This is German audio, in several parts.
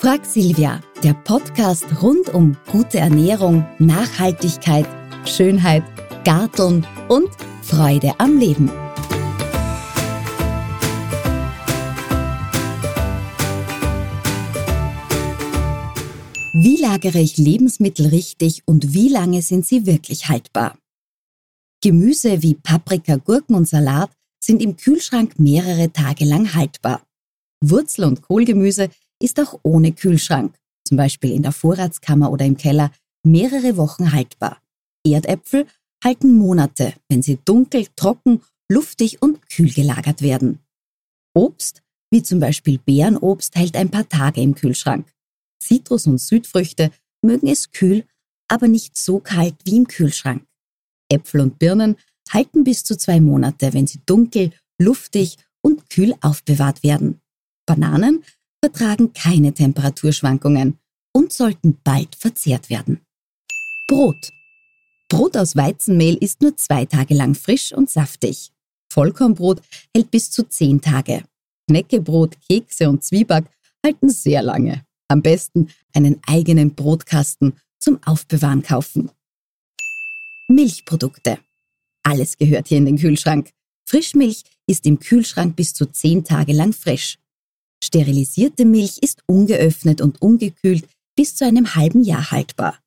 Frag Silvia, der Podcast rund um gute Ernährung, Nachhaltigkeit, Schönheit, Garteln und Freude am Leben. Wie lagere ich Lebensmittel richtig und wie lange sind sie wirklich haltbar? Gemüse wie Paprika, Gurken und Salat sind im Kühlschrank mehrere Tage lang haltbar. Wurzel- und Kohlgemüse ist auch ohne Kühlschrank, zum Beispiel in der Vorratskammer oder im Keller, mehrere Wochen haltbar. Erdäpfel halten Monate, wenn sie dunkel, trocken, luftig und kühl gelagert werden. Obst, wie zum Beispiel Beerenobst, hält ein paar Tage im Kühlschrank. Zitrus- und Südfrüchte mögen es kühl, aber nicht so kalt wie im Kühlschrank. Äpfel und Birnen halten bis zu zwei Monate, wenn sie dunkel, luftig und kühl aufbewahrt werden. Bananen vertragen keine Temperaturschwankungen und sollten bald verzehrt werden. Brot. Brot aus Weizenmehl ist nur zwei Tage lang frisch und saftig. Vollkornbrot hält bis zu zehn Tage. Knäckebrot, Kekse und Zwieback halten sehr lange. Am besten einen eigenen Brotkasten zum Aufbewahren kaufen. Milchprodukte. Alles gehört hier in den Kühlschrank. Frischmilch ist im Kühlschrank bis zu zehn Tage lang frisch. Sterilisierte Milch ist ungeöffnet und ungekühlt bis zu einem halben Jahr haltbar.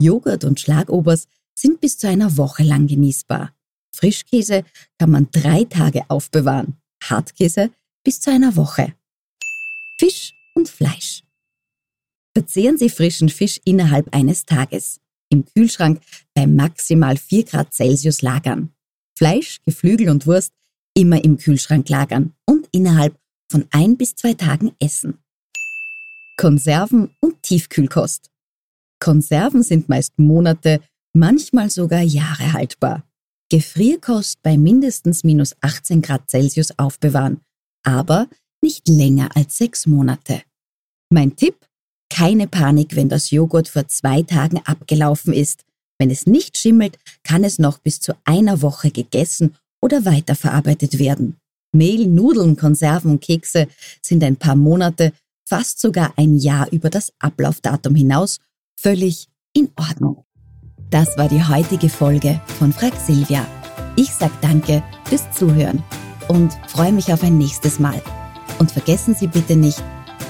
Joghurt und Schlagobers sind bis zu einer Woche lang genießbar. Frischkäse kann man drei Tage aufbewahren, Hartkäse bis zu einer Woche. Fisch und Fleisch. Verzehren Sie frischen Fisch innerhalb eines Tages. Im Kühlschrank bei maximal 4 Grad Celsius lagern. Fleisch, Geflügel und Wurst immer im Kühlschrank lagern und innerhalb von ein bis zwei Tagen essen. Konserven und Tiefkühlkost. Konserven sind meist Monate, manchmal sogar Jahre haltbar. Gefrierkost bei mindestens minus 18 Grad Celsius aufbewahren, aber nicht länger als sechs Monate. Mein Tipp? Keine Panik, wenn das Joghurt vor zwei Tagen abgelaufen ist. Wenn es nicht schimmelt, kann es noch bis zu einer Woche gegessen oder weiterverarbeitet werden. Mehl, Nudeln, Konserven und Kekse sind ein paar Monate, fast sogar ein Jahr über das Ablaufdatum hinaus völlig in Ordnung. Das war die heutige Folge von Frag Silvia. Ich sag danke fürs Zuhören und freue mich auf ein nächstes Mal. Und vergessen Sie bitte nicht,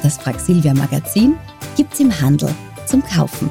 das Frag Silvia Magazin gibt's im Handel zum Kaufen.